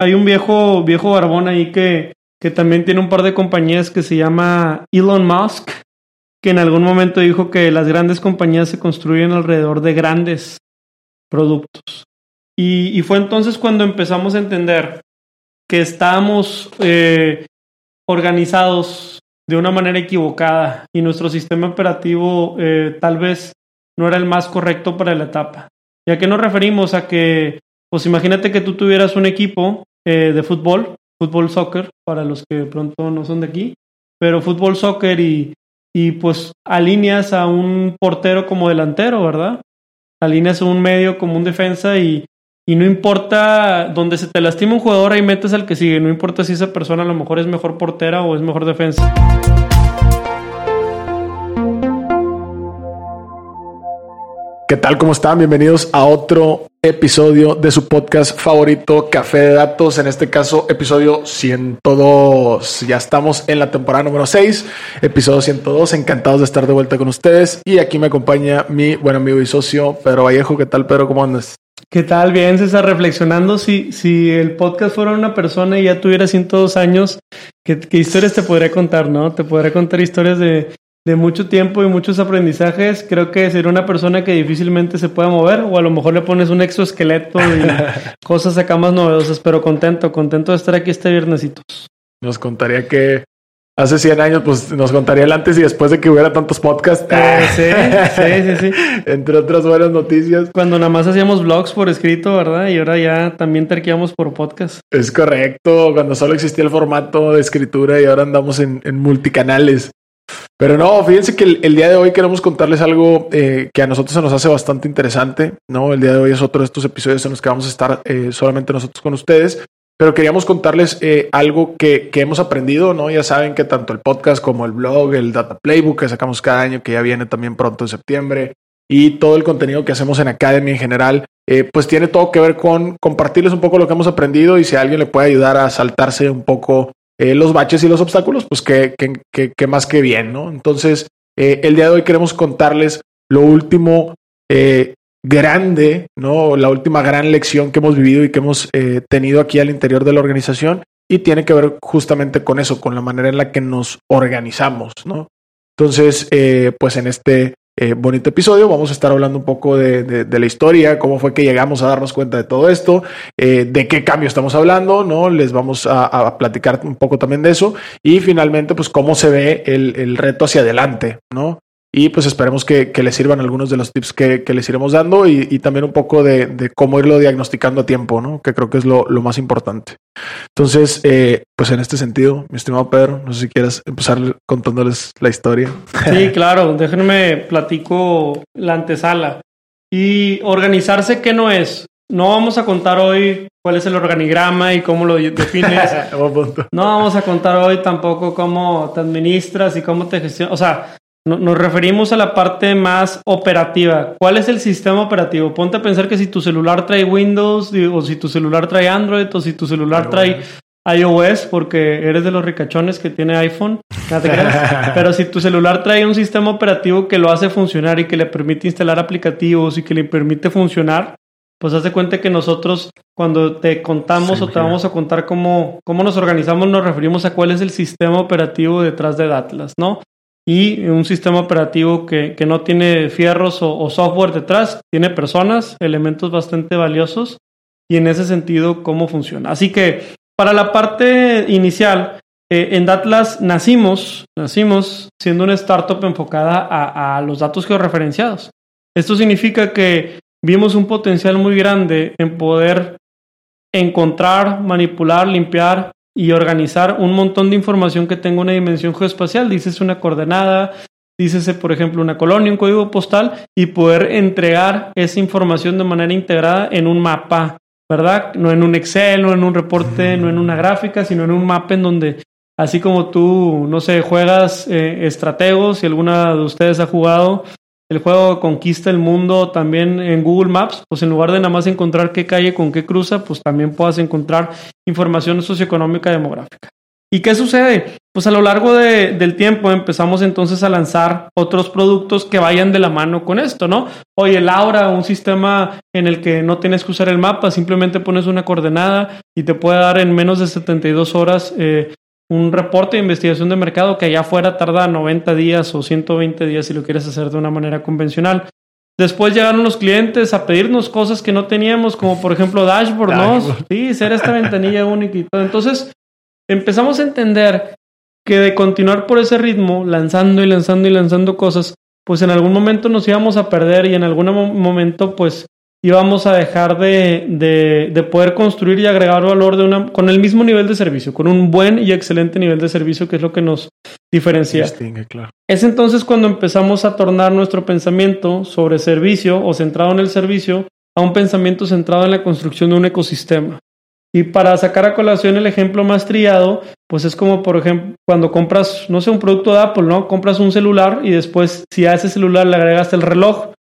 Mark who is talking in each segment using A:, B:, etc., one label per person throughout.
A: hay un viejo, viejo barbón ahí que, que también tiene un par de compañías que se llama Elon Musk, que en algún momento dijo que las grandes compañías se construyen alrededor de grandes productos. Y, fue entonces cuando empezamos a entender que estábamos eh, organizados de una manera equivocada y nuestro sistema operativo eh, tal vez no era el más correcto para la etapa. ¿Y a qué nos referimos? A que, pues imagínate que tú tuvieras un equipo eh, de fútbol, fútbol soccer, para los que pronto no son de aquí, pero fútbol soccer y, y pues alineas a un portero como delantero, ¿verdad? Alineas a un medio como un defensa y, y no importa donde se te lastima un jugador, ahí metes al que sigue. No importa si esa persona a lo mejor es mejor portera o es mejor defensa.
B: ¿Qué tal? ¿Cómo están? Bienvenidos a otro episodio de su podcast favorito, Café de Datos. En este caso, episodio 102. Ya estamos en la temporada número 6, episodio 102. Encantados de estar de vuelta con ustedes. Y aquí me acompaña mi buen amigo y socio, Pedro Vallejo. ¿Qué tal, Pedro? ¿Cómo andas?
A: ¿Qué tal? Bien, César, reflexionando si, si el podcast fuera una persona y ya tuviera 102 años, ¿qué, ¿qué, historias te podría contar, no? Te podría contar historias de de mucho tiempo y muchos aprendizajes, creo que sería una persona que difícilmente se pueda mover o a lo mejor le pones un exoesqueleto y cosas acá más novedosas, pero contento, contento de estar aquí este viernesitos.
B: Nos contaría que hace 100 años, pues nos contaría el antes y después de que hubiera tantos podcasts.
A: Eh, sí, sí, sí, sí.
B: Entre otras buenas noticias.
A: Cuando nada más hacíamos vlogs por escrito, ¿verdad? Y ahora ya también terqueamos por podcast.
B: Es correcto, cuando solo existía el formato de escritura y ahora andamos en, en multicanales. Pero no, fíjense que el, día de hoy queremos contarles algo eh, que a nosotros se nos hace bastante interesante, ¿no? El día de hoy es otro de estos episodios en los que vamos a estar eh, solamente nosotros con ustedes, pero queríamos contarles eh, algo que, que, hemos aprendido, ¿no? Ya saben que tanto el podcast como el blog, el Data Playbook que sacamos cada año, que ya viene también pronto en septiembre, y todo el contenido que hacemos en Academy en general, pues tiene todo que ver con compartirles un poco lo que hemos aprendido y si alguien le puede ayudar a saltarse un poco eh, los baches y los obstáculos, pues que, que, más que bien, ¿no? Entonces, eh, el día de hoy queremos contarles lo último eh, grande, ¿no? La última gran lección que hemos vivido y que hemos tenido aquí al interior de la organización y tiene que ver justamente con eso, con la manera en la que nos organizamos, ¿no? Entonces, pues en este eh, bonito episodio. Vamos a estar hablando un poco de, la historia, cómo fue que llegamos a darnos cuenta de todo esto, eh, de qué cambio estamos hablando, ¿no? Les vamos a, platicar un poco también de eso y finalmente, pues cómo se ve el, el reto hacia adelante, ¿no? Y pues esperemos que, les sirvan algunos de los tips que, les iremos dando y, también un poco de, cómo irlo diagnosticando a tiempo, ¿no? Que creo que es lo, más importante. Entonces, eh, pues en este sentido, mi estimado Pedro, no sé si quieres empezar contándoles la historia.
A: Sí, claro, déjenme platico la antesala. Y organizarse, ¿qué no es? No vamos a contar hoy cuál es el organigrama y cómo lo defines. no vamos a contar hoy tampoco cómo te administras y cómo te gestionas. O sea, nos referimos a la parte más operativa. ¿Cuál es el sistema operativo? Ponte a pensar que si tu celular trae Windows, o si tu celular trae Android, o si tu celular trae iOS, porque eres de los ricachones que tiene iPhone, Pero si tu celular trae un sistema operativo que lo hace funcionar y que le permite instalar aplicativos y que le permite funcionar, pues hace cuenta que nosotros cuando te contamos o te vamos a contar cómo, cómo nos organizamos, nos referimos a cuál es el sistema operativo detrás de Atlas, ¿no? Y un sistema operativo que, no tiene fierros o, software detrás, tiene personas, elementos bastante valiosos y en ese sentido cómo funciona. Así que para la parte inicial, eh, en Datlas nacimos, nacimos siendo una startup enfocada a, a los datos georreferenciados. Esto significa que vimos un potencial muy grande en poder encontrar, manipular, limpiar y organizar un montón de información que tenga una dimensión geoespacial. Dices una coordenada, dices, por ejemplo, una colonia, un código postal y poder entregar esa información de manera integrada en un mapa, ¿verdad? No en un Excel, no en un reporte, no en una gráfica, sino en un mapa en donde, así como tú, no sé, juegas eh, estrategos, si alguna de ustedes ha jugado, el juego conquista el mundo también en Google Maps, pues en lugar de nada más encontrar qué calle con qué cruza, pues también puedas encontrar información socioeconómica demográfica. ¿Y qué sucede? pues a lo largo del tiempo empezamos entonces a lanzar otros productos que vayan de la mano con esto, ¿no? Oye, Laura, un sistema en el que no tienes que usar el mapa, simplemente pones una coordenada y te puede dar en menos de 72 horas eh, un reporte de investigación de mercado que allá afuera tarda 90 días o 120 días si lo quieres hacer de una manera convencional. Después llegaron los clientes a pedirnos cosas que no teníamos, como por ejemplo dashboard, ¿no? Sí, ser esta ventanilla única y todo. Entonces empezamos a entender que de continuar por ese ritmo, lanzando y lanzando y lanzando cosas, pues en algún momento nos íbamos a perder y en algún momento pues íbamos a dejar de, de, poder construir y agregar valor de una, con el mismo nivel de servicio, con un buen y excelente nivel de servicio que es lo que nos diferencia. Es entonces cuando empezamos a tornar nuestro pensamiento sobre servicio o centrado en el servicio a un pensamiento centrado en la construcción de un ecosistema. Y para sacar a colación el ejemplo más trillado, pues es como, por ejemplo, cuando compras, no sé, un producto de Apple, ¿no? Compras un celular y después, si a ese celular le agregas el reloj,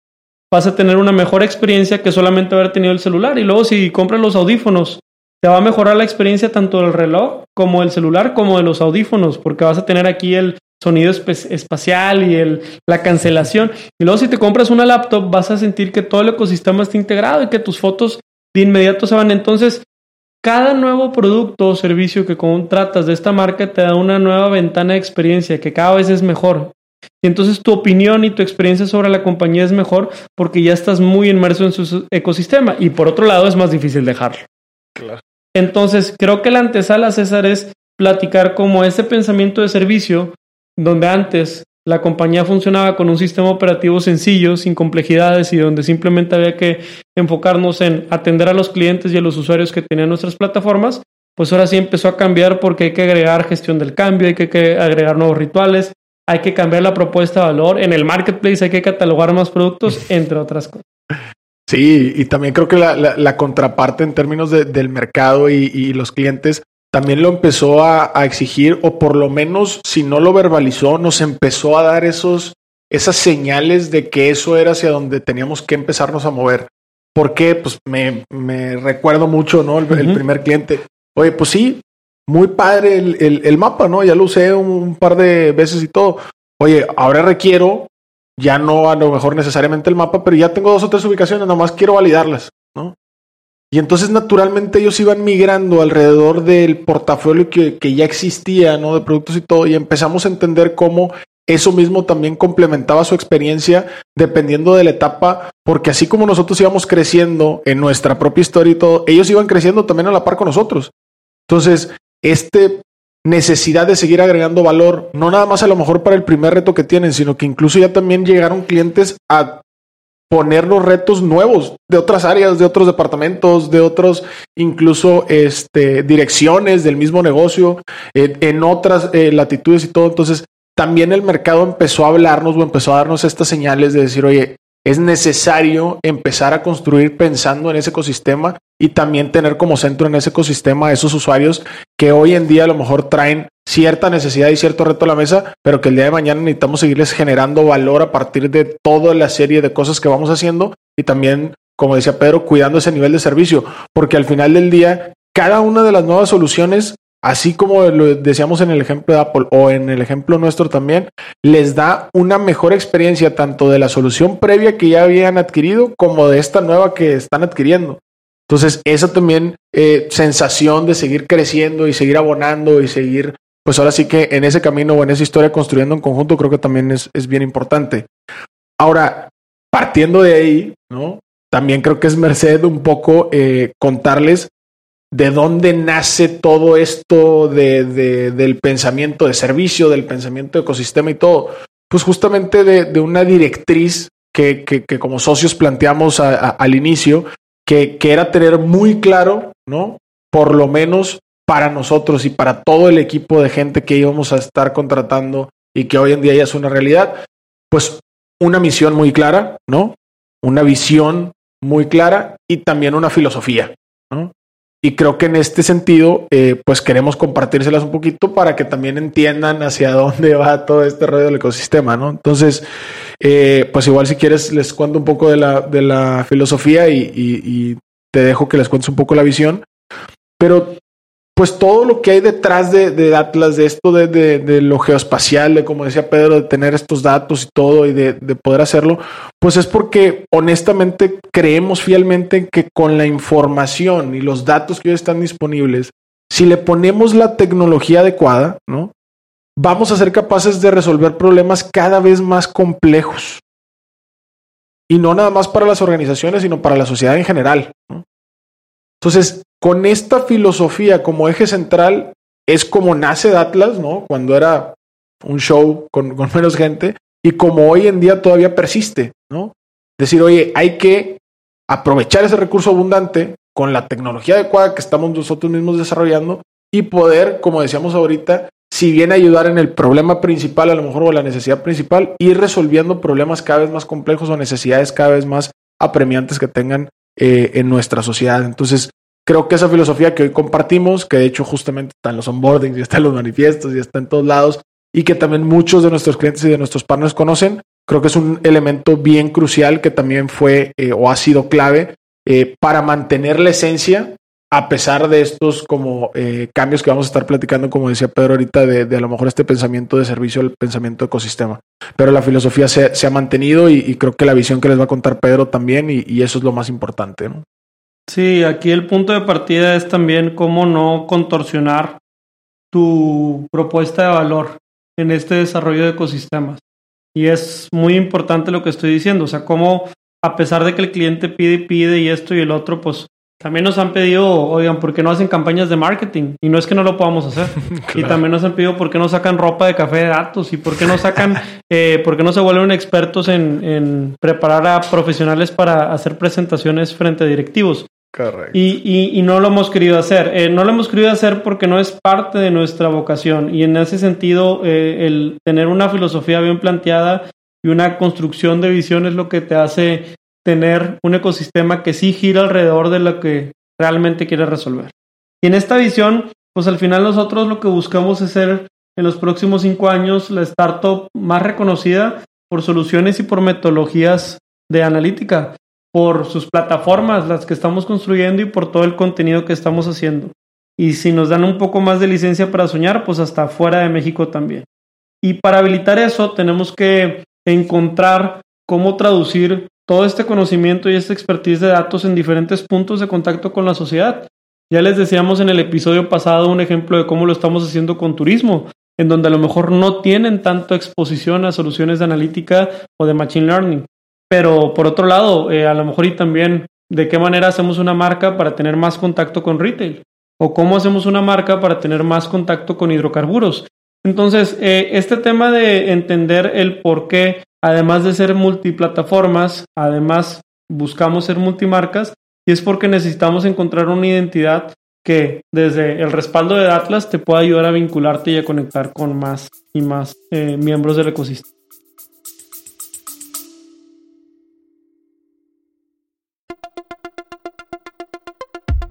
A: vas a tener una mejor experiencia que solamente haber tenido el celular. Y luego, si compras los audífonos, te va a mejorar la experiencia tanto del reloj como del celular, como de los audífonos, porque vas a tener aquí el sonido espacial y el, la cancelación. Y luego, si te compras una laptop, vas a sentir que todo el ecosistema está integrado y que tus fotos de inmediato se van. Entonces, cada nuevo producto o servicio que contratas de esta marca te da una nueva ventana de experiencia que cada vez es mejor. Y entonces tu opinión y tu experiencia sobre la compañía es mejor porque ya estás muy inmerso en su ecosistema y por otro lado es más difícil dejarlo. Claro. Entonces creo que la antesala, César, es platicar como ese pensamiento de servicio donde antes la compañía funcionaba con un sistema operativo sencillo, sin complejidades y donde simplemente había que enfocarnos en atender a los clientes y a los usuarios que tenían nuestras plataformas, pues ahora sí empezó a cambiar porque hay que agregar gestión del cambio, hay que, agregar nuevos rituales, hay que cambiar la propuesta de valor, en el marketplace hay que catalogar más productos, entre otras cosas.
B: Sí, y también creo que la, contraparte en términos del mercado y los clientes también lo empezó a, exigir, o por lo menos, si no lo verbalizó, nos empezó a dar esos, esas señales de que eso era hacia donde teníamos que empezarnos a mover. Porque, pues, me, me recuerdo mucho, ¿no? El, primer cliente. Oye, pues sí, muy padre el, el, mapa, ¿no? Ya lo usé un, par de veces y todo. Oye, ahora requiero, ya no a lo mejor necesariamente el mapa, pero ya tengo dos o tres ubicaciones, nomás quiero validarlas, ¿no? Y entonces naturalmente ellos iban migrando alrededor del portafolio que, ya existía, ¿no? De productos y todo, y empezamos a entender cómo eso mismo también complementaba su experiencia dependiendo de la etapa, porque así como nosotros íbamos creciendo en nuestra propia historia y todo, ellos iban creciendo también a la par con nosotros. Entonces, este necesidad de seguir agregando valor, no nada más a lo mejor para el primer reto que tienen, sino que incluso ya también llegaron clientes a poner los retos nuevos de otras áreas, de otros departamentos, de otros incluso este, direcciones del mismo negocio, en otras eh, latitudes y todo. Entonces, también el mercado empezó a hablarnos o empezó a darnos estas señales de decir, oye, es necesario empezar a construir pensando en ese ecosistema y también tener como centro en ese ecosistema a esos usuarios que hoy en día a lo mejor traen cierta necesidad y cierto reto a la mesa, pero que el día de mañana necesitamos seguirles generando valor a partir de toda la serie de cosas que vamos haciendo y también, como decía Pedro, cuidando ese nivel de servicio, porque al final del día, cada una de las nuevas soluciones, así como lo decíamos en el ejemplo de Apple o en el ejemplo nuestro también, les da una mejor experiencia tanto de la solución previa que ya habían adquirido como de esta nueva que están adquiriendo. Entonces, esa también eh, sensación de seguir creciendo y seguir abonando y seguir pues ahora sí que en ese camino o en esa historia construyendo en conjunto creo que también es, bien importante. Ahora, partiendo de ahí, ¿no? También creo que es merced un poco eh, contarles de dónde nace todo esto de, del pensamiento de servicio, del pensamiento de ecosistema y todo. Pues justamente de, una directriz que, como socios planteamos al inicio, que, que, era tener muy claro, ¿no? Por lo menos para nosotros y para todo el equipo de gente que íbamos a estar contratando y que hoy en día ya es una realidad, pues una misión muy clara, ¿no? Una visión muy clara y también una filosofía, ¿no? Y creo que en este sentido, eh, pues queremos compartírselas un poquito para que también entiendan hacia dónde va todo este rollo del ecosistema, ¿no? Entonces, eh, pues igual si quieres les cuento un poco de la, de la filosofía y, y te dejo que les cuentes un poco la visión. Pero pues todo lo que hay detrás de, Atlas, de esto de, lo geoespacial, de como decía Pedro, de tener estos datos y todo y de, poder hacerlo, pues es porque honestamente creemos fielmente en que con la información y los datos que hoy están disponibles, si le ponemos la tecnología adecuada, ¿no? Vamos a ser capaces de resolver problemas cada vez más complejos. Y no nada más para las organizaciones, sino para la sociedad en general. Entonces, con esta filosofía como eje central, es como nace Atlas, ¿no? Cuando era un show con, menos gente y como hoy en día todavía persiste, ¿no? Decir, oye, hay que aprovechar ese recurso abundante con la tecnología adecuada que estamos nosotros mismos desarrollando y poder, como decíamos ahorita, si bien ayudar en el problema principal, a lo mejor o la necesidad principal, ir resolviendo problemas cada vez más complejos o necesidades cada vez más apremiantes que tengan eh, en nuestra sociedad. Entonces, creo que esa filosofía que hoy compartimos, que de hecho justamente está en los onboardings y está en los manifiestos y está en todos lados, y que también muchos de nuestros clientes y de nuestros partners conocen, creo que es un elemento bien crucial que también fue eh, o ha sido clave eh, para mantener la esencia a pesar de estos como cambios que vamos a estar platicando, como decía Pedro ahorita, de, a lo mejor este pensamiento de servicio, el pensamiento ecosistema. Pero la filosofía se, ha mantenido y, creo que la visión que les va a contar Pedro también, y, y eso es lo más importante. ¿no?
A: Sí, aquí el punto de partida es también cómo no contorsionar tu propuesta de valor en este desarrollo de ecosistemas. Y es muy importante lo que estoy diciendo, o sea, cómo a pesar de que el cliente pide y pide y esto y el otro, pues también nos han pedido, oigan, ¿por qué no hacen campañas de marketing? Y no es que no lo podamos hacer. Y también nos han pedido, ¿por qué no sacan ropa de café de datos? ¿Y por qué no sacan, eh, por qué no se vuelven expertos en, en preparar a profesionales para hacer presentaciones frente a directivos? Y, no lo hemos querido hacer. Eh, no lo hemos querido hacer porque no es parte de nuestra vocación. Y en ese sentido, eh, el tener una filosofía bien planteada y una construcción de visión es lo que te hace tener un ecosistema que sí gira alrededor de lo que realmente quieres resolver. Y en esta visión, pues al final nosotros lo que buscamos es ser en los próximos cinco años la startup más reconocida por soluciones y por metodologías de analítica por sus plataformas, las que estamos construyendo y por todo el contenido que estamos haciendo. Y si nos dan un poco más de licencia para soñar, pues hasta fuera de México también. Y para habilitar eso tenemos que encontrar cómo traducir todo este conocimiento y esta expertise de datos en diferentes puntos de contacto con la sociedad. Ya les decíamos en el episodio pasado un ejemplo de cómo lo estamos haciendo con turismo, en donde a lo mejor no tienen tanto exposición a soluciones de analítica o de machine learning. Pero por otro lado, eh, a lo mejor y también de qué manera hacemos una marca para tener más contacto con retail o cómo hacemos una marca para tener más contacto con hidrocarburos. Entonces, eh, este tema de entender el por qué, además de ser multiplataformas, además buscamos ser multimarcas, y es porque necesitamos encontrar una identidad que desde el respaldo de Atlas te pueda ayudar a vincularte y a conectar con más y más eh, miembros del ecosistema.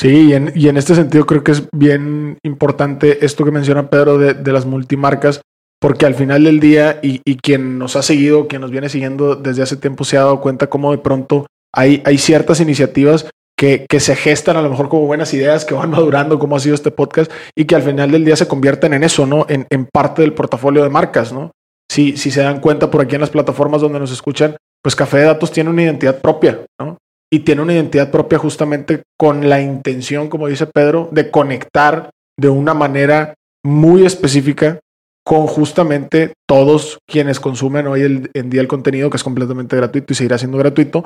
B: Sí, y en, y en, este sentido creo que es bien importante esto que menciona Pedro de, las multimarcas, porque al final del día, y, y, quien nos ha seguido, quien nos viene siguiendo desde hace tiempo, se ha dado cuenta cómo de pronto hay, hay ciertas iniciativas que, que, se gestan a lo mejor como buenas ideas, que van madurando, como ha sido este podcast, y que al final del día se convierten en eso, ¿no? En, en parte del portafolio de marcas, ¿no? Si, si se dan cuenta por aquí en las plataformas donde nos escuchan, pues Café de Datos tiene una identidad propia, ¿no? Y tiene una identidad propia justamente con la intención, como dice Pedro, de conectar de una manera muy específica con justamente todos quienes consumen hoy en día el contenido que es completamente gratuito y seguirá siendo gratuito.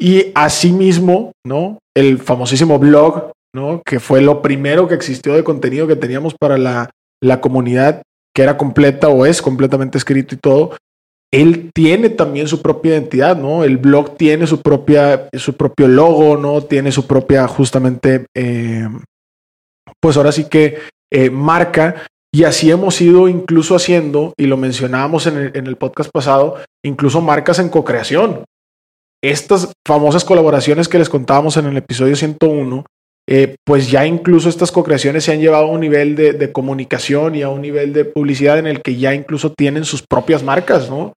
B: Y asimismo, ¿no? El famosísimo blog, ¿no? Que fue lo primero que existió de contenido que teníamos para la, la comunidad, que era completa o es completamente escrito y todo. Él tiene también su propia identidad, ¿no? El blog tiene su propia, su propio logo, ¿no? Tiene su propia, justamente, eh, pues ahora sí que eh, marca y así hemos ido incluso haciendo, y lo mencionábamos en el, podcast pasado, incluso marcas en co-creación. Estas famosas colaboraciones que les contábamos en el episodio 101, eh, pues ya incluso estas co-creaciones se han llevado a un nivel de, de, comunicación y a un nivel de publicidad en el que ya incluso tienen sus propias marcas, ¿no?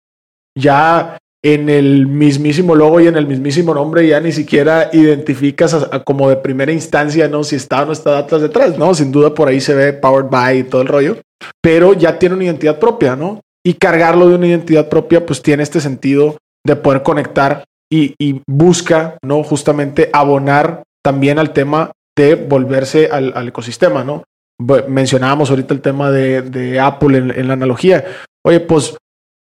B: Ya en el mismísimo logo y en el mismísimo nombre ya ni siquiera identificas como de primera instancia, ¿no? Si está o no está atrás detrás, ¿no? Sin duda por ahí se ve Powered by y todo el rollo, pero ya tiene una identidad propia, ¿no? Y cargarlo de una identidad propia, pues tiene este sentido de poder conectar y, busca, ¿no? Justamente abonar también al tema de volverse al, ecosistema, ¿no? Mencionábamos ahorita el tema de, Apple en la analogía. Oye, pues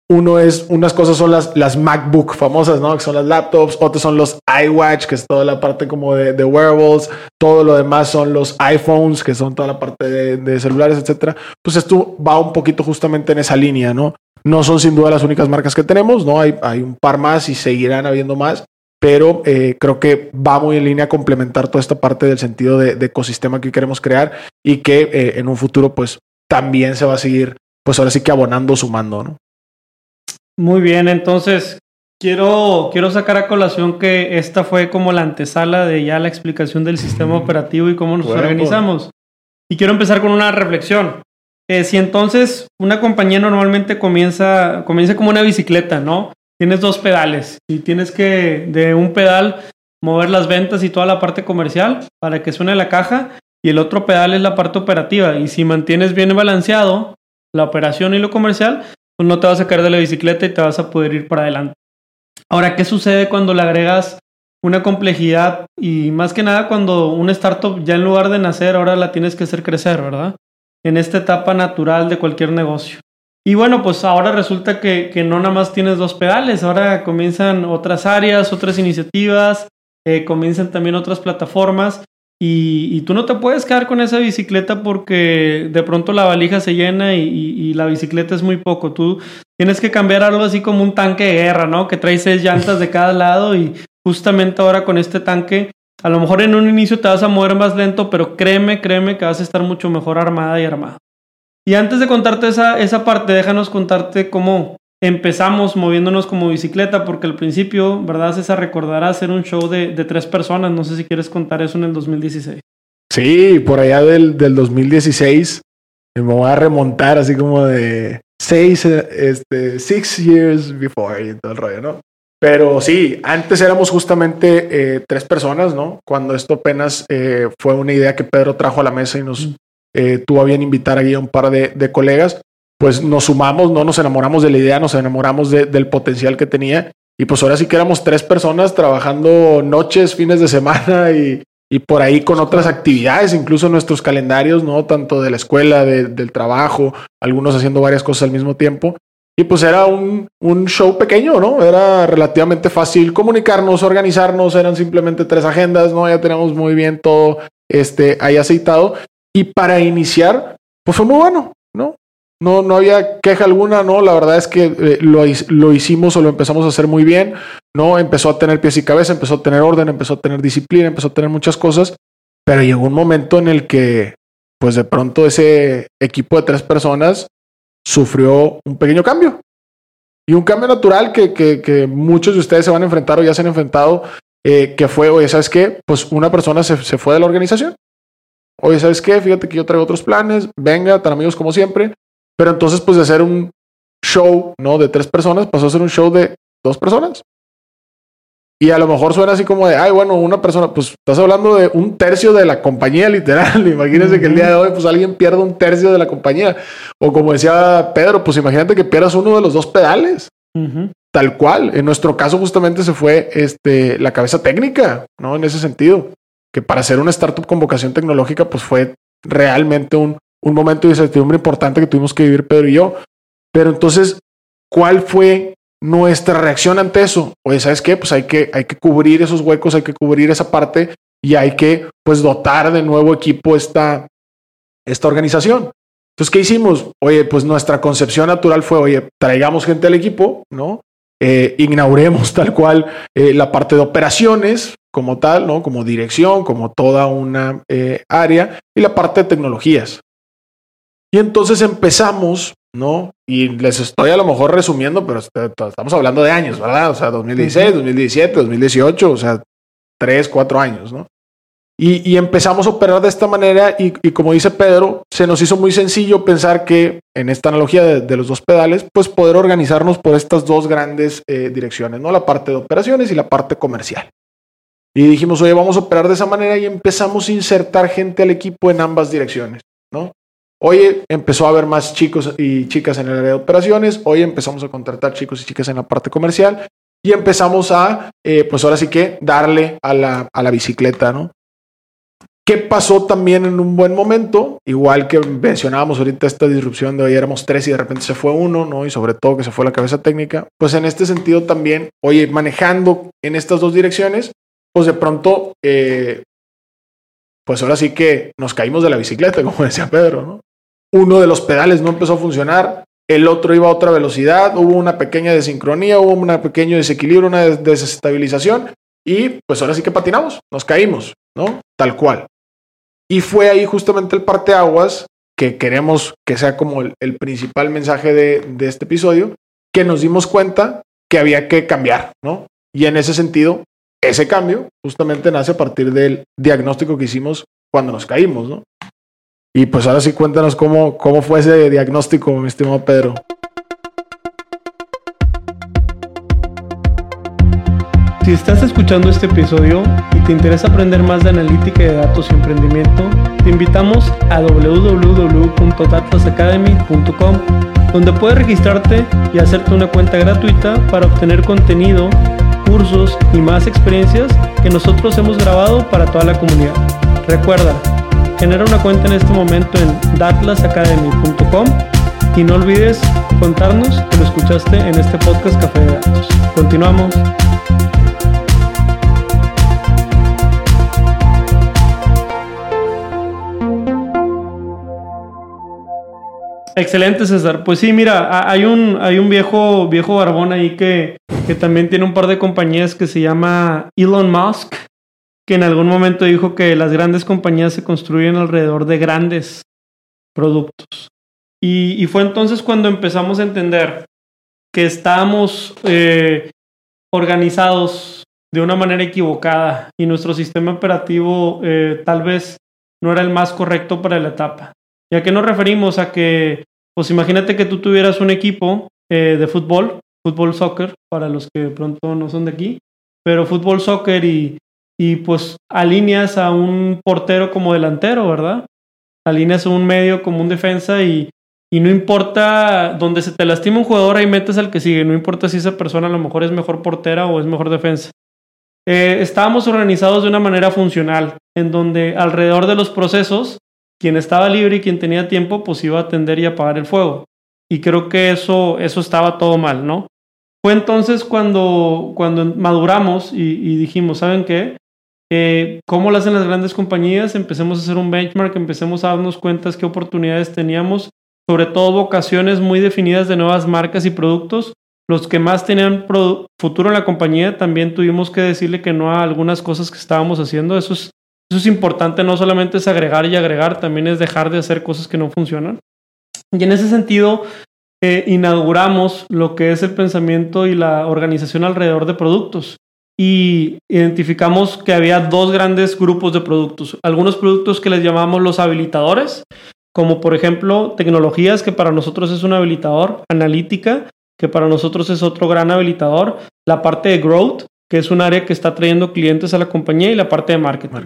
B: uno es, unas cosas son las, las MacBook famosas, ¿no? Que son las laptops, otros son los iWatch, que es toda la parte como de, de wearables, todo lo demás son los iPhones, que son toda la parte de, celulares, etcétera. Pues esto va un poquito justamente en esa línea, ¿no? No son sin duda las únicas marcas que tenemos, ¿no? Hay, hay un par más y seguirán habiendo más, pero eh, creo que va muy en línea a complementar toda esta parte del sentido de, ecosistema que queremos crear y que eh, en un futuro, pues también se va a seguir, pues ahora sí que abonando, sumando, ¿no?
A: Muy bien, entonces quiero, quiero sacar a colación que esta fue como la antesala de ya la explicación del sistema operativo y cómo nos organizamos. Y quiero empezar con una reflexión. Eh, si entonces una compañía normalmente comienza, comienza como una bicicleta, ¿no? Tienes dos pedales y tienes que de un pedal mover las ventas y toda la parte comercial para que suene la caja y el otro pedal es la parte operativa y si mantienes bien balanceado la operación y lo comercial, pues no te vas a caer de la bicicleta y te vas a poder ir para adelante. Ahora, ¿qué sucede cuando le agregas una complejidad y más que nada cuando una startup ya en lugar de nacer ahora la tienes que hacer crecer, ¿verdad? En esta etapa natural de cualquier negocio. Y bueno, pues ahora resulta que, no nada más tienes dos pedales, ahora comienzan otras áreas, otras iniciativas, eh, comienzan también otras plataformas y, tú no te puedes quedar con esa bicicleta porque de pronto la valija se llena y, la bicicleta es muy poco. Tú tienes que cambiar algo así como un tanque de guerra, ¿no? Que trae seis llantas de cada lado y justamente ahora con este tanque, a lo mejor en un inicio te vas a mover más lento, pero créeme, créeme que vas a estar mucho mejor armada y armado. Y antes de contarte esa, esa parte, déjanos contarte cómo, empezamos moviéndonos como bicicleta, porque al principio, ¿verdad, César? Recordará hacer un show de, tres personas. No sé si quieres contar eso en el 2016.
B: Sí, por allá del, del 2016 me voy a remontar así como de seis, este, six years before y todo el rollo, ¿no? Pero sí, antes éramos justamente eh, tres personas, ¿no? Cuando esto apenas eh, fue una idea que Pedro trajo a la mesa y nos mm. eh, tuvo a bien invitar ahí a un par de, de colegas pues nos sumamos, no nos enamoramos de la idea, nos enamoramos del potencial que tenía. Y pues ahora sí que éramos tres personas trabajando noches, fines de semana y, por ahí con otras actividades, incluso nuestros calendarios, ¿no? Tanto de la escuela, del trabajo, algunos haciendo varias cosas al mismo tiempo. Y pues era un, un, show pequeño, ¿no? Era relativamente fácil comunicarnos, organizarnos, eran simplemente tres agendas, ¿no? Ya tenemos muy bien todo este, ahí aceitado. Y para iniciar, pues fue muy bueno, ¿no? No, no había queja alguna, no. La verdad es que eh, lo, lo, hicimos o lo empezamos a hacer muy bien. No empezó a tener pies y cabeza, empezó a tener orden, empezó a tener disciplina, empezó a tener muchas cosas. Pero llegó un momento en el que, pues de pronto, ese equipo de tres personas sufrió un pequeño cambio. Y un cambio natural que, que, muchos de ustedes se van a enfrentar o ya se han enfrentado, eh, que fue, oye, ¿sabes qué? Pues una persona se, se fue de la organización. Oye, ¿sabes qué? Fíjate que yo traigo otros planes. Venga, tan amigos como siempre. Pero entonces, pues de hacer un show, ¿no? De tres personas, pasó a ser un show de dos personas. Y a lo mejor suena así como de, ay, bueno, una persona, pues estás hablando de un tercio de la compañía, literal. Imagínense que el día de hoy, pues alguien pierde un tercio de la compañía. O como decía Pedro, pues imagínate que pierdas uno de los dos pedales. Tal cual. En nuestro caso, justamente se fue este, la cabeza técnica, ¿no? En ese sentido. Que para ser una startup con vocación tecnológica, pues fue realmente un, un momento de incertidumbre importante que tuvimos que vivir Pedro y yo. Pero entonces, ¿cuál fue nuestra reacción ante eso? Oye, ¿sabes qué? Pues hay que, hay que cubrir esos huecos, hay que cubrir esa parte y hay que pues dotar de nuevo equipo esta, esta organización. Entonces, ¿qué hicimos? Oye, pues nuestra concepción natural fue, oye, traigamos gente al equipo, ¿no? Eh, inauguremos tal cual eh, la parte de operaciones como tal, ¿no? Como dirección, como toda una eh, área y la parte de tecnologías. Y entonces empezamos, ¿no? Y les estoy a lo mejor resumiendo, pero estamos hablando de años, ¿verdad? O sea, 2016, 2017, 2018, o sea, tres, cuatro años, ¿no? Y, empezamos a operar de esta manera y, como dice Pedro, se nos hizo muy sencillo pensar que en esta analogía de, los dos pedales, pues poder organizarnos por estas dos grandes eh, direcciones, ¿no? La parte de operaciones y la parte comercial. Y dijimos, oye, vamos a operar de esa manera y empezamos a insertar gente al equipo en ambas direcciones, ¿no? Hoy empezó a haber más chicos y chicas en el área de operaciones, hoy empezamos a contratar chicos y chicas en la parte comercial y empezamos a, eh, pues ahora sí que darle a la, a la bicicleta, ¿no? ¿Qué pasó también en un buen momento? Igual que mencionábamos ahorita esta disrupción de hoy éramos tres y de repente se fue uno, ¿no? Y sobre todo que se fue la cabeza técnica. Pues en este sentido también, oye, manejando en estas dos direcciones, pues de pronto, eh, pues ahora sí que nos caímos de la bicicleta, como decía Pedro, ¿no? Uno de los pedales no empezó a funcionar, el otro iba a otra velocidad, hubo una pequeña desincronía, hubo un pequeño desequilibrio, una desestabilización y pues ahora sí que patinamos, nos caímos, ¿no? Tal cual. Y fue ahí justamente el parteaguas que queremos que sea como el, principal mensaje de, de, este episodio, que nos dimos cuenta que había que cambiar, ¿no? Y en ese sentido, ese cambio justamente nace a partir del diagnóstico que hicimos cuando nos caímos, ¿no? Y pues ahora sí cuéntanos cómo, cómo fue ese diagnóstico, mi estimado Pedro.
A: Si estás escuchando este episodio y te interesa aprender más de analítica de datos y emprendimiento, te invitamos a www.datasacademy.com, donde puedes registrarte y hacerte una cuenta gratuita para obtener contenido, cursos y más experiencias que nosotros hemos grabado para toda la comunidad. Recuerda, genera una cuenta en este momento en datlasacademy.com y no olvides contarnos que lo escuchaste en este podcast Café de Datos. Continuamos. Excelente, César. Pues sí, mira, hay un, hay un viejo, viejo barbón ahí que, que también tiene un par de compañías que se llama Elon Musk, que en algún momento dijo que las grandes compañías se construyen alrededor de grandes productos. Y, fue entonces cuando empezamos a entender que estábamos eh, organizados de una manera equivocada y nuestro sistema operativo eh, tal vez no era el más correcto para la etapa. ¿Y a qué nos referimos? A que, pues imagínate que tú tuvieras un equipo eh, de fútbol, fútbol soccer, para los que pronto no son de aquí, pero fútbol soccer y, y pues alineas a un portero como delantero, ¿verdad? Alineas a un medio como un defensa y, y no importa donde se te lastima un jugador, ahí metes al que sigue, no importa si esa persona a lo mejor es mejor portera o es mejor defensa. Eh, estábamos organizados de una manera funcional, en donde alrededor de los procesos quien estaba libre y quien tenía tiempo, pues iba a atender y apagar el fuego. Y creo que eso, eso estaba todo mal, ¿no? Fue entonces cuando, cuando maduramos y, dijimos, ¿saben qué? Eh, ¿Cómo lo hacen las grandes compañías? Empecemos a hacer un benchmark, empecemos a darnos cuenta qué oportunidades teníamos, sobre todo vocaciones muy definidas de nuevas marcas y productos. Los que más tenían futuro en la compañía, también tuvimos que decirle que no a algunas cosas que estábamos haciendo. Eso es es importante, no solamente es agregar y agregar, también es dejar de hacer cosas que no funcionan. Y en ese sentido, eh, inauguramos lo que es el pensamiento y la organización alrededor de productos. Y identificamos que había dos grandes grupos de productos. Algunos productos que les llamamos los habilitadores, como por ejemplo tecnologías, que para nosotros es un habilitador, analítica, que para nosotros es otro gran habilitador, la parte de growth, que es un área que está trayendo clientes a la compañía, y la parte de marketing.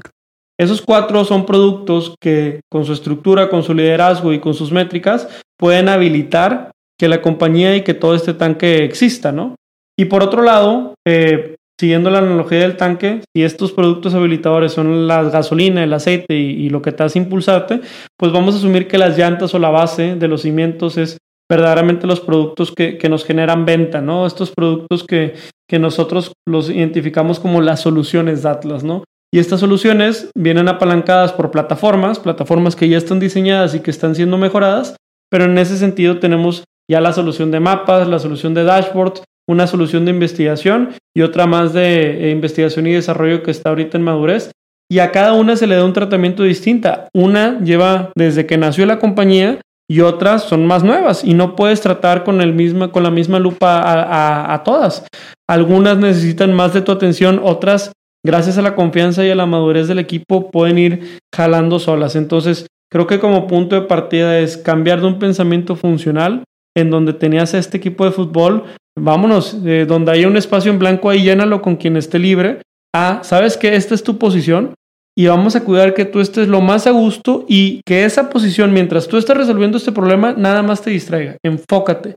A: Esos cuatro son productos que con su estructura, con su liderazgo y con sus métricas pueden habilitar que la compañía y que todo este tanque exista, ¿no? Y por otro lado, eh, siguiendo la analogía del tanque, si estos productos habilitadores son la gasolina, el aceite y, lo que te hace impulsarte, pues vamos a asumir que las llantas o la base de los cimientos es verdaderamente los productos que, que nos generan venta, ¿no? Estos productos que, que nosotros los identificamos como las soluciones de Atlas, ¿no? Y estas soluciones vienen apalancadas por plataformas, plataformas que ya están diseñadas y que están siendo mejoradas, pero en ese sentido tenemos ya la solución de mapas, la solución de dashboards, una solución de investigación y otra más de eh, investigación y desarrollo que está ahorita en madurez. Y a cada una se le da un tratamiento distinta. Una lleva desde que nació la compañía y otras son más nuevas y no puedes tratar con, el misma, con la misma lupa a, a todas. Algunas necesitan más de tu atención, otras, gracias a la confianza y a la madurez del equipo, pueden ir jalando solas. Entonces, creo que como punto de partida es cambiar de un pensamiento funcional en donde tenías este equipo de fútbol vámonos, eh, donde haya un espacio en blanco ahí, llénalo con quien esté libre. Ah, sabes que esta es tu posición y vamos a cuidar que tú estés lo más a gusto y que esa posición, mientras tú estés resolviendo este problema, nada más te distraiga. Enfócate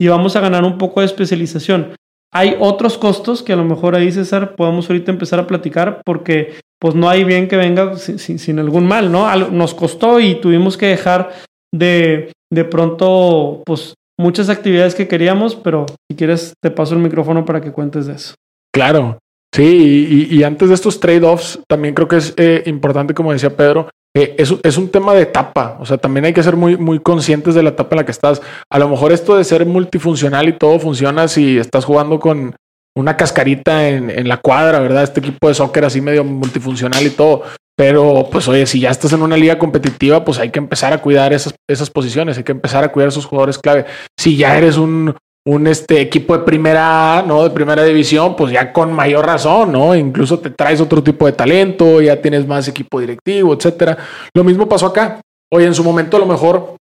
A: y vamos a ganar un poco de especialización. Hay otros costos que a lo mejor ahí, César, podemos ahorita empezar a platicar porque pues no hay bien que venga sin, sin algún mal, ¿no? Nos costó y tuvimos que dejar de, de pronto, pues muchas actividades que queríamos, pero si quieres te paso el micrófono para que cuentes de eso.
B: Claro, sí, y, antes de estos trade-offs, también creo que es eh, importante, como decía Pedro, eh, es, es, un tema de etapa, o sea, también hay que ser muy, muy conscientes de la etapa en la que estás. A lo mejor esto de ser multifuncional y todo funciona si estás jugando con una cascarita en, en la cuadra, ¿verdad? Este equipo de soccer así medio multifuncional y todo. Pero, pues, oye, si ya estás en una liga competitiva, pues hay que empezar a cuidar esas, esas posiciones, hay que empezar a cuidar esos jugadores clave. Si ya eres un, un este, equipo de primera, ¿no? De primera división, pues ya con mayor razón, ¿no? Incluso te traes otro tipo de talento, ya tienes más equipo directivo, etcétera. Lo mismo pasó acá. Oye, en su momento, a lo mejor,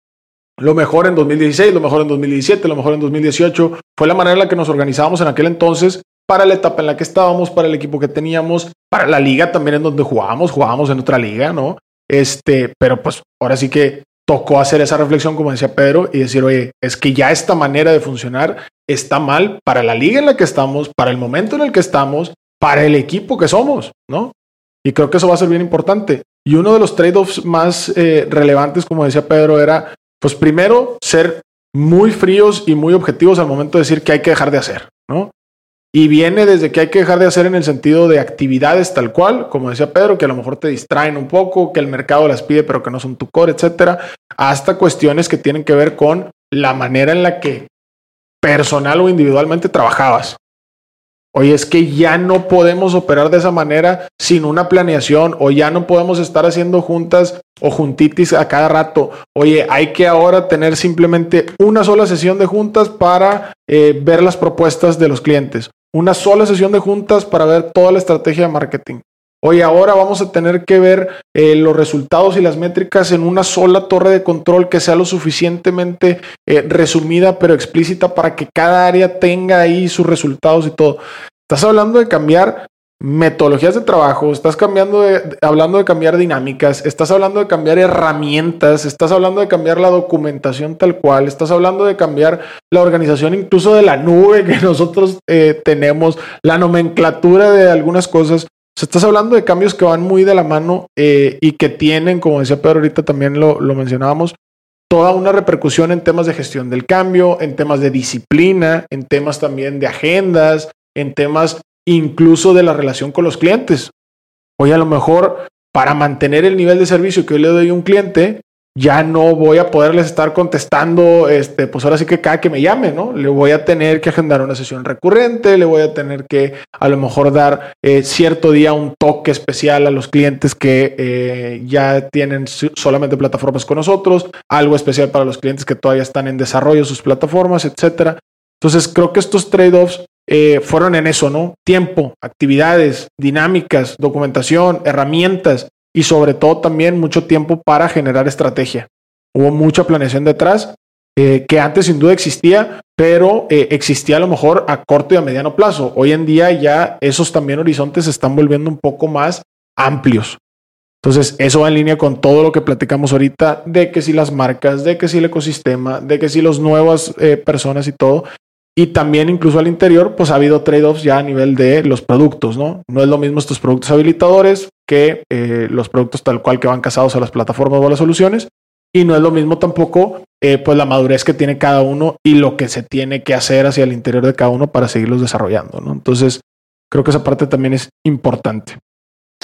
B: lo mejor en 2016, lo mejor en 2017, lo mejor en 2018, fue la manera en la que nos organizábamos en aquel entonces para la etapa en la que estábamos, para el equipo que teníamos, para la liga también en donde jugábamos, jugábamos en otra liga, ¿no? Este, pero pues ahora sí que tocó hacer esa reflexión, como decía Pedro, y decir, oye, es que ya esta manera de funcionar está mal para la liga en la que estamos, para el momento en el que estamos, para el equipo que somos, ¿no? Y creo que eso va a ser bien importante. Y uno de los trade-offs más eh, relevantes, como decía Pedro, era, pues primero, ser muy fríos y muy objetivos al momento de decir que hay que dejar de hacer, ¿no? Y viene desde que hay que dejar de hacer en el sentido de actividades tal cual, como decía Pedro, que a lo mejor te distraen un poco, que el mercado las pide pero que no son tu core, etcétera, hasta cuestiones que tienen que ver con la manera en la que personal o individualmente trabajabas. Oye, es que ya no podemos operar de esa manera sin una planeación o ya no podemos estar haciendo juntas o juntitis a cada rato. Oye, hay que ahora tener simplemente una sola sesión de juntas para eh, ver las propuestas de los clientes una sola sesión de juntas para ver toda la estrategia de marketing. Hoy ahora vamos a tener que ver eh, los resultados y las métricas en una sola torre de control que sea lo suficientemente eh, resumida pero explícita para que cada área tenga ahí sus resultados y todo. Estás hablando de cambiar metodologías de trabajo, estás cambiando de, hablando de cambiar dinámicas, estás hablando de cambiar herramientas, estás hablando de cambiar la documentación tal cual, estás hablando de cambiar la organización incluso de la nube que nosotros eh, tenemos, la nomenclatura de algunas cosas. Estás hablando de cambios que van muy de la mano eh, y que tienen, como decía Pedro ahorita también lo mencionábamos, toda una repercusión en temas de gestión del cambio, en temas de disciplina, en temas también de agendas, en temas incluso de la relación con los clientes. Hoy a lo mejor para mantener el nivel de servicio que yo le doy a un cliente, ya no voy a poderles estar contestando, este, pues ahora sí que cada que me llame, ¿no? Le voy a tener que agendar una sesión recurrente, le voy a tener que a lo mejor dar eh, cierto día un toque especial a los clientes que eh, ya tienen solamente plataformas con nosotros, algo especial para los clientes que todavía están en desarrollo sus plataformas, etcétera. Entonces creo que estos trade-offs eh, fueron en eso, ¿no? Tiempo, actividades, dinámicas, documentación, herramientas y sobre todo también mucho tiempo para generar estrategia. Hubo mucha planeación detrás eh, que antes sin duda existía, pero eh, existía a lo mejor a corto y a mediano plazo. Hoy en día ya esos también horizontes se están volviendo un poco más amplios. Entonces, eso va en línea con todo lo que platicamos ahorita de que si las marcas, de que si el ecosistema, de que si las nuevas personas y todo, Y también incluso al interior, pues ha habido trade-offs ya a nivel de los productos, ¿no? No es lo mismo estos productos habilitadores que eh, los productos tal cual que van casados a las plataformas o a las soluciones. Y no es lo mismo tampoco, eh, pues la madurez que tiene cada uno y lo que se tiene que hacer hacia el interior de cada uno para seguirlos desarrollando, ¿no? Entonces, creo que esa parte también es importante.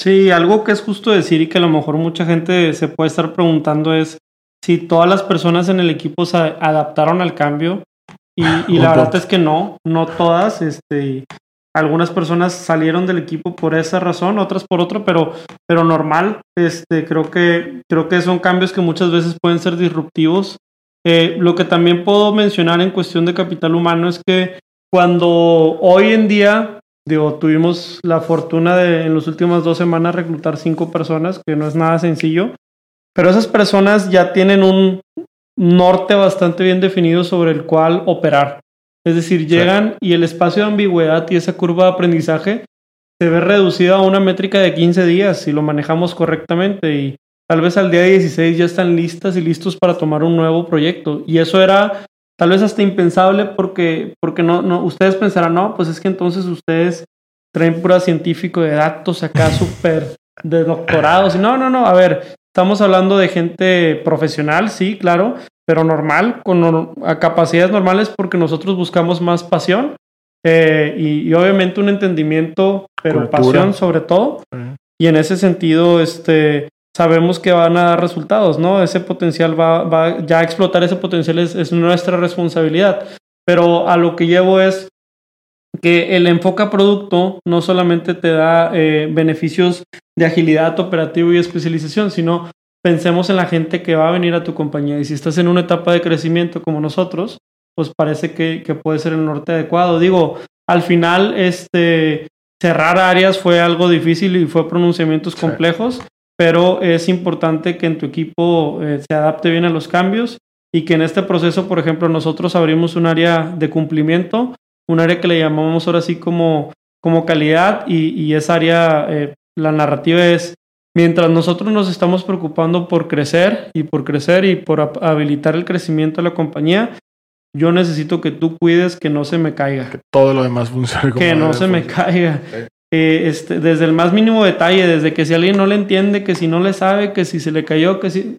A: Sí, algo que es justo decir y que a lo mejor mucha gente se puede estar preguntando es si todas las personas en el equipo se adaptaron al cambio y, y la verdad es que no, no todas, este, algunas personas salieron del equipo por esa razón, otras por otro, pero, pero normal, este, creo que, creo que son cambios que muchas veces pueden ser disruptivos. Eh, lo que también puedo mencionar en cuestión de capital humano es que cuando hoy en día Digo, tuvimos la fortuna de en las últimas dos semanas reclutar cinco personas, que no es nada sencillo, pero esas personas ya tienen un norte bastante bien definido sobre el cual operar. Es decir, llegan y el espacio de ambigüedad y esa curva de aprendizaje se ve reducida a una métrica de 15 días si lo manejamos correctamente y tal vez al día 16 ya están listas y listos para tomar un nuevo proyecto. Y eso era Tal vez hasta impensable porque, porque no, no, ustedes pensarán, no, pues es que entonces ustedes traen pura científico de datos acá súper de doctorados. No, no, no, a ver, estamos hablando de gente profesional, sí, claro, pero normal, con capacidades normales porque nosotros buscamos más pasión eh, y, obviamente un entendimiento, pero pasión sobre todo. Y en ese sentido, este, sabemos que van a dar resultados, ¿no? Ese potencial va, va ya explotar ese potencial es, nuestra responsabilidad. Pero a lo que llevo es que el enfoque a producto no solamente te da eh, beneficios de agilidad operativo y especialización, sino pensemos en la gente que va a venir a tu compañía. Y si estás en una etapa de crecimiento como nosotros, pues parece que, que puede ser el norte adecuado. Digo, al final, este, cerrar áreas fue algo difícil y fue pronunciamientos complejos pero es importante que en tu equipo eh, se adapte bien a los cambios y que en este proceso, por ejemplo, nosotros abrimos un área de cumplimiento, un área que le llamamos ahora sí como, como calidad y, y esa área, eh, la narrativa es, mientras nosotros nos estamos preocupando por crecer y por crecer y por habilitar el crecimiento de la compañía, yo necesito que tú cuides que no se me caiga.
B: Que todo lo demás funcione.
A: Como que no se me caiga. Eh, este, desde el más mínimo detalle, desde que si alguien no le entiende, que si no le sabe, que si se le cayó, que si...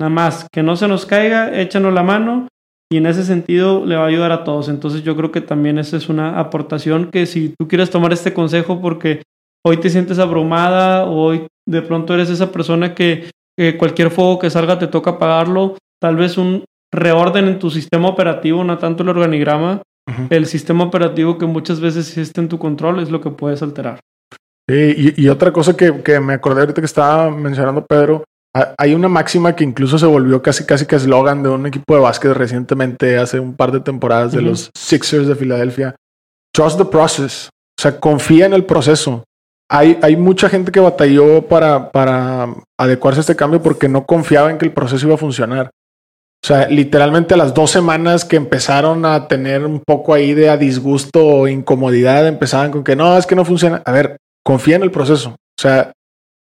A: Nada más, que no se nos caiga, échanos la mano y en ese sentido le va a ayudar a todos. Entonces yo creo que también esa es una aportación que si tú quieres tomar este consejo porque hoy te sientes abrumada o hoy de pronto eres esa persona que cualquier fuego que salga te toca apagarlo, tal vez un reorden en tu sistema operativo, no tanto el organigrama, el sistema operativo que muchas veces está en tu control es lo que puedes alterar.
B: y, otra cosa que, que, me acordé ahorita que estaba mencionando Pedro, hay una máxima que incluso se volvió casi casi que eslogan de un equipo de básquet recientemente, hace un par de temporadas, de los Sixers de Filadelfia. Trust the process. O sea, confía en el proceso. Hay, hay mucha gente que batalló para, para adecuarse a este cambio porque no confiaba en que el proceso iba a funcionar. O sea, literalmente a las dos semanas que empezaron a tener un poco ahí de a disgusto o incomodidad, empezaban con que no, es que no funciona. A ver, confía en el proceso. O sea,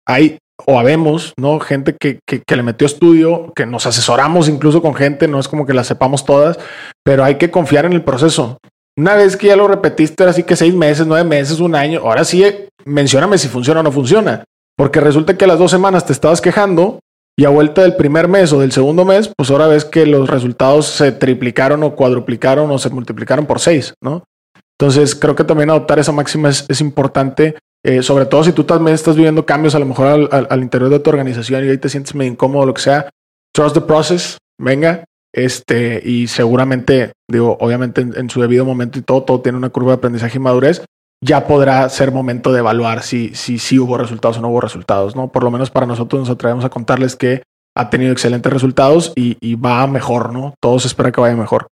B: hay o habemos, ¿no? Gente que, que, le metió estudio, que nos asesoramos incluso con gente, no es como que la sepamos todas, pero hay que confiar en el proceso. Una vez que ya lo repetiste, ahora sí que seis meses, nueve meses, un año, ahora sí, mencióname si funciona o no funciona. Porque resulta que a las dos semanas te estabas quejando y a vuelta del primer mes o del segundo mes, pues ahora ves que los resultados se triplicaron o cuadruplicaron o se multiplicaron por seis, ¿no? Entonces creo que también adoptar esa máxima es, importante, eh, sobre todo si tú también estás viviendo cambios a lo mejor al, interior de tu organización y ahí te sientes medio incómodo, lo que sea. Trust the process, venga, este, y seguramente, digo, obviamente en, su debido momento y todo, todo tiene una curva de aprendizaje y madurez, ya podrá ser momento de evaluar si, si, si hubo resultados o no hubo resultados, ¿no? Por lo menos para nosotros nos atrevemos a contarles que ha tenido excelentes resultados y, va mejor, ¿no? Todos espera que vaya mejor.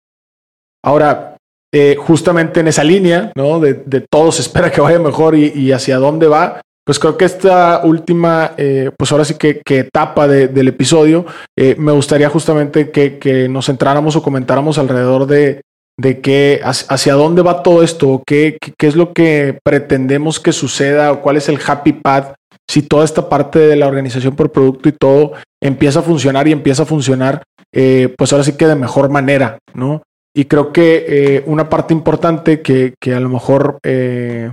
B: Ahora, eh, justamente en esa línea, ¿no? De, de todos espera que vaya mejor y, hacia dónde va, pues creo que esta última, eh, pues ahora sí que, etapa del episodio, eh, me gustaría justamente que, que, nos centráramos o comentáramos alrededor de, de qué, hacia dónde va todo esto, qué, qué, es lo que pretendemos que suceda o cuál es el happy path si toda esta parte de la organización por producto y todo empieza a funcionar y empieza a funcionar, eh, pues ahora sí que de mejor manera, ¿no? Y creo que eh, una parte importante que, a lo mejor eh,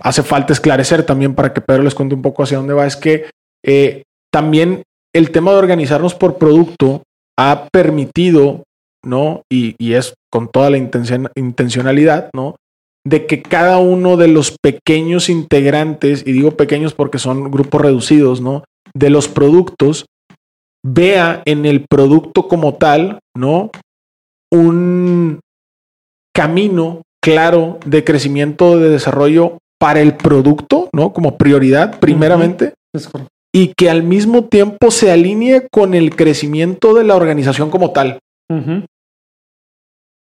B: hace falta esclarecer también para que Pedro les cuente un poco hacia dónde va es que eh, también el tema de organizarnos por producto ha permitido, ¿no? Y, y es con toda la intencionalidad, ¿no? De que cada uno de los pequeños integrantes, y digo pequeños porque son grupos reducidos, ¿no? De los productos, vea en el producto como tal, ¿no? Un camino claro de crecimiento, de desarrollo para el producto, ¿no? Como prioridad, primeramente. Y que al mismo tiempo se alinee con el crecimiento de la organización como tal.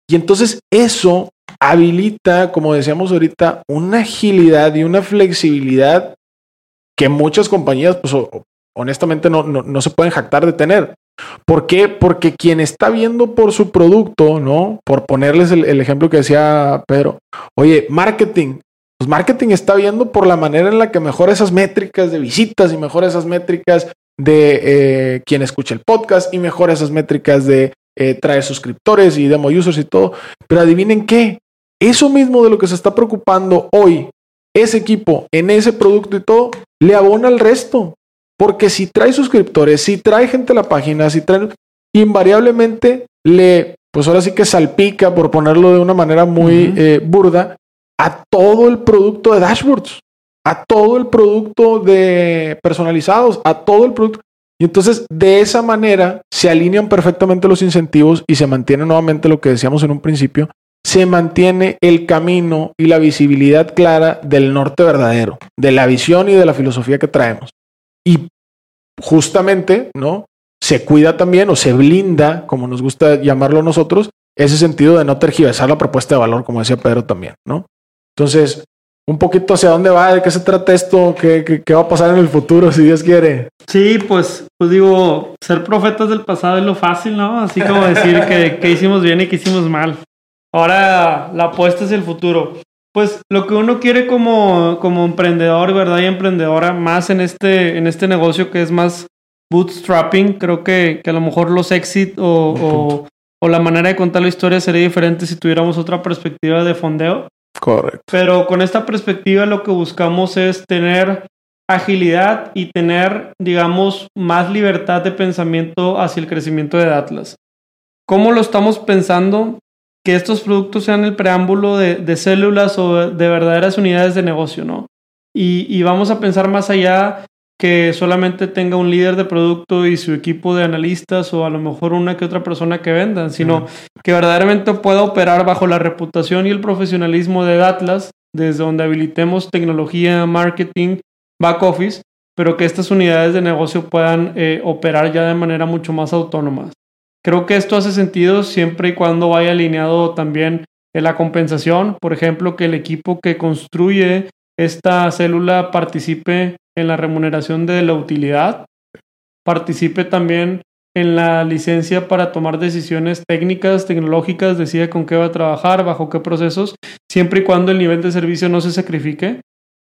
B: Y entonces eso habilita, como decíamos ahorita, una agilidad y una flexibilidad que muchas compañías, pues honestamente no, no, se pueden jactar de tener. ¿Por qué? Porque quien está viendo por su producto, ¿no? Por ponerles el, ejemplo que decía Pedro, oye, marketing. Pues marketing está viendo por la manera en la que mejora esas métricas de visitas y mejora esas métricas de eh, quien escucha el podcast y mejora esas métricas de eh, traer suscriptores y demo users y todo. Pero adivinen qué, eso mismo de lo que se está preocupando hoy ese equipo en ese producto y todo, le abona al resto. Porque si trae suscriptores, si trae gente a la página, si trae, invariablemente le, pues ahora sí que salpica, por ponerlo de una manera muy eh, burda, a todo el producto de dashboards, a todo el producto de personalizados, a todo el producto. Y entonces de esa manera se alinean perfectamente los incentivos y se mantiene nuevamente lo que decíamos en un principio, se mantiene el camino y la visibilidad clara del norte verdadero, de la visión y de la filosofía que traemos. Y justamente, ¿no? Se cuida también o se blinda, como nos gusta llamarlo nosotros, ese sentido de no tergiversar la propuesta de valor, como decía Pedro también, ¿no? Entonces, un poquito hacia dónde va, de qué se trata esto, qué, qué, va a pasar en el futuro, si Dios quiere.
A: Sí, pues, pues digo, ser profetas del pasado es lo fácil, ¿no? Así como decir que, que hicimos bien y que hicimos mal. Ahora la apuesta es el futuro. Pues lo que uno quiere como, como emprendedor, ¿verdad? Y emprendedora, más en este, en este negocio que es más bootstrapping, creo que, que a lo mejor los exit o, o, la manera de contar la historia sería diferente si tuviéramos otra perspectiva de fondeo.
B: Correcto.
A: Pero con esta perspectiva lo que buscamos es tener agilidad y tener, digamos, más libertad de pensamiento hacia el crecimiento de Atlas. ¿Cómo lo estamos pensando? Que estos productos sean el preámbulo de, células o de verdaderas unidades de negocio, ¿no? Y, vamos a pensar más allá que solamente tenga un líder de producto y su equipo de analistas o a lo mejor una que otra persona que vendan, sino que verdaderamente pueda operar bajo la reputación y el profesionalismo de Atlas, desde donde habilitemos tecnología, marketing, back office, pero que estas unidades de negocio puedan eh, operar ya de manera mucho más autónoma. Creo que esto hace sentido siempre y cuando vaya alineado también en la compensación. Por ejemplo, que el equipo que construye esta célula participe en la remuneración de la utilidad, participe también en la licencia para tomar decisiones técnicas, tecnológicas, decide con qué va a trabajar, bajo qué procesos, siempre y cuando el nivel de servicio no se sacrifique.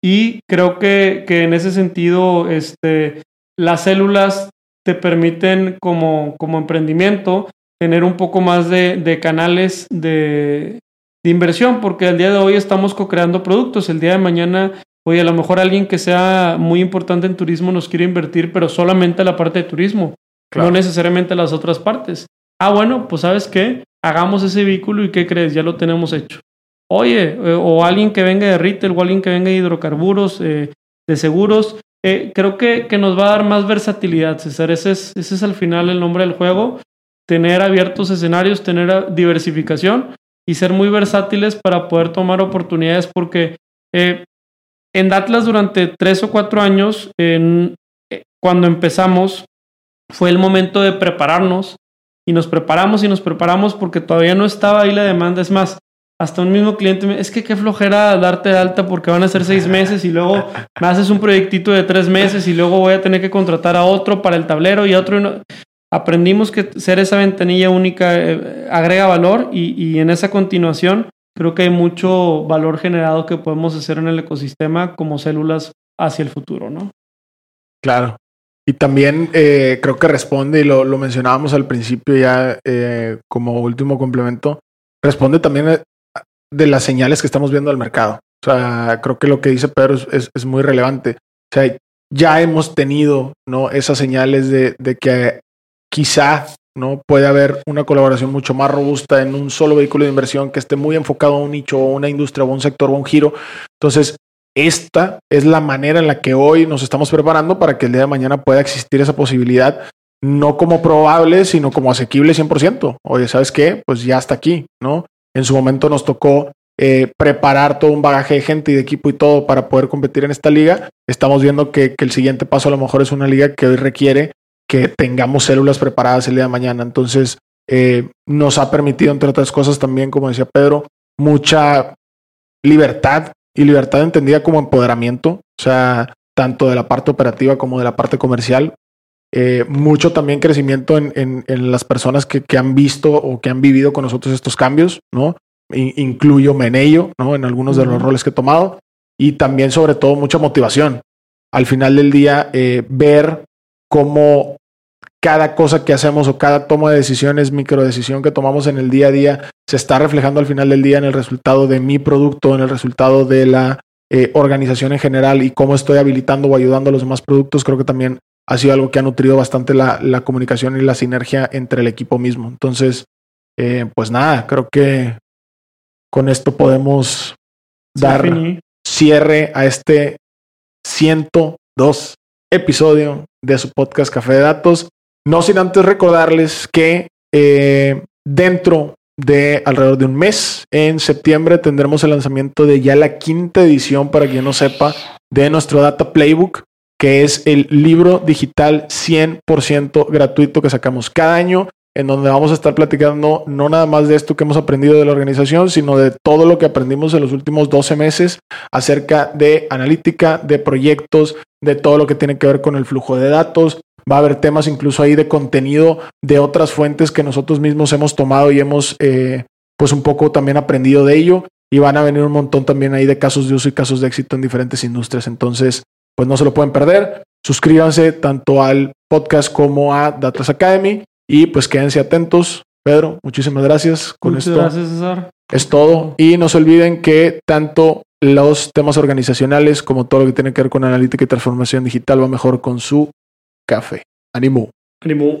A: Y creo que, que en ese sentido, este, las células te permiten como, como emprendimiento tener un poco más de, canales de, inversión, porque al día de hoy estamos co-creando productos. El día de mañana, oye, a lo mejor alguien que sea muy importante en turismo nos quiere invertir, pero solamente la parte de turismo, no necesariamente las otras partes. Ah, bueno, pues sabes qué, hagamos ese vehículo y ¿qué crees? Ya lo tenemos hecho. Oye, eh, o alguien que venga de retail o alguien que venga de hidrocarburos, eh, de seguros, eh, creo que, que, nos va a dar más versatilidad, César. Ese es, ese es al final el nombre del juego. Tener abiertos escenarios, tener diversificación y ser muy versátiles para poder tomar oportunidades porque eh, en Atlas durante tres o cuatro años, eh, cuando empezamos, fue el momento de prepararnos y nos preparamos y nos preparamos porque todavía no estaba ahí la demanda. Es más, hasta un mismo cliente me es que qué flojera darte de alta porque van a ser seis meses y luego me haces un proyectito de tres meses y luego voy a tener que contratar a otro para el tablero y a otro. Aprendimos que ser esa ventanilla única eh, agrega valor y, y, en esa continuación creo que hay mucho valor generado que podemos hacer en el ecosistema como células hacia el futuro, ¿no?
B: Claro. Y también eh, creo que responde, y lo, lo mencionábamos al principio ya eh, como último complemento, responde también de las señales que estamos viendo al mercado. O sea, creo que lo que dice Pedro es, muy relevante. O sea, ya hemos tenido ¿no? esas señales de, que quizá ¿no? puede haber una colaboración mucho más robusta en un solo vehículo de inversión que esté muy enfocado a un nicho o una industria o un sector o un giro. Entonces, esta es la manera en la que hoy nos estamos preparando para que el día de mañana pueda existir esa posibilidad, no como probable, sino como asequible 100%. Oye, ¿sabes qué? Pues ya está aquí, ¿no? En su momento nos tocó eh, preparar todo un bagaje de gente y de equipo y todo para poder competir en esta liga. Estamos viendo que, el siguiente paso a lo mejor es una liga que hoy requiere que tengamos células preparadas el día de mañana. Entonces, eh, nos ha permitido, entre otras cosas, también, como decía Pedro, mucha libertad y libertad entendida como empoderamiento, o sea, tanto de la parte operativa como de la parte comercial. Eh, mucho también crecimiento en, las personas que, han visto o que han vivido con nosotros estos cambios, ¿no? incluyo Menello, ¿no? En algunos de los roles que he tomado. Y también, sobre todo, mucha motivación. Al final del día, eh, ver cómo cada cosa que hacemos o cada toma de decisiones, micro decisión que tomamos en el día a día, se está reflejando al final del día en el resultado de mi producto, en el resultado de la eh, organización en general y cómo estoy habilitando o ayudando a los demás productos, creo que también ha sido algo que ha nutrido bastante la, comunicación y la sinergia entre el equipo mismo. Entonces, eh, pues nada, creo que con esto podemos dar cierre a este 102 episodio de su podcast Café de Datos. No sin antes recordarles que eh, dentro de alrededor de un mes, en septiembre, tendremos el lanzamiento de ya la quinta edición, para quien no sepa, de nuestro Data Playbook, que es el libro digital 100% gratuito que sacamos cada año en donde vamos a estar platicando no nada más de esto que hemos aprendido de la organización, sino de todo lo que aprendimos en los últimos 12 meses acerca de analítica, de proyectos, de todo lo que tiene que ver con el flujo de datos. Va a haber temas incluso ahí de contenido de otras fuentes que nosotros mismos hemos tomado y hemos eh, pues un poco también aprendido de ello. Y van a venir un montón también ahí de casos de uso y casos de éxito en diferentes industrias. Entonces, pues no se lo pueden perder. Suscríbanse tanto al podcast como a Datas Academy. Y pues quédense atentos. Pedro, muchísimas gracias.
A: Con Muchas gracias, César.
B: Es todo. Y no se olviden que tanto los temas organizacionales como todo lo que tiene que ver con analítica y transformación digital va mejor con su café. Ánimo.
A: Ánimo.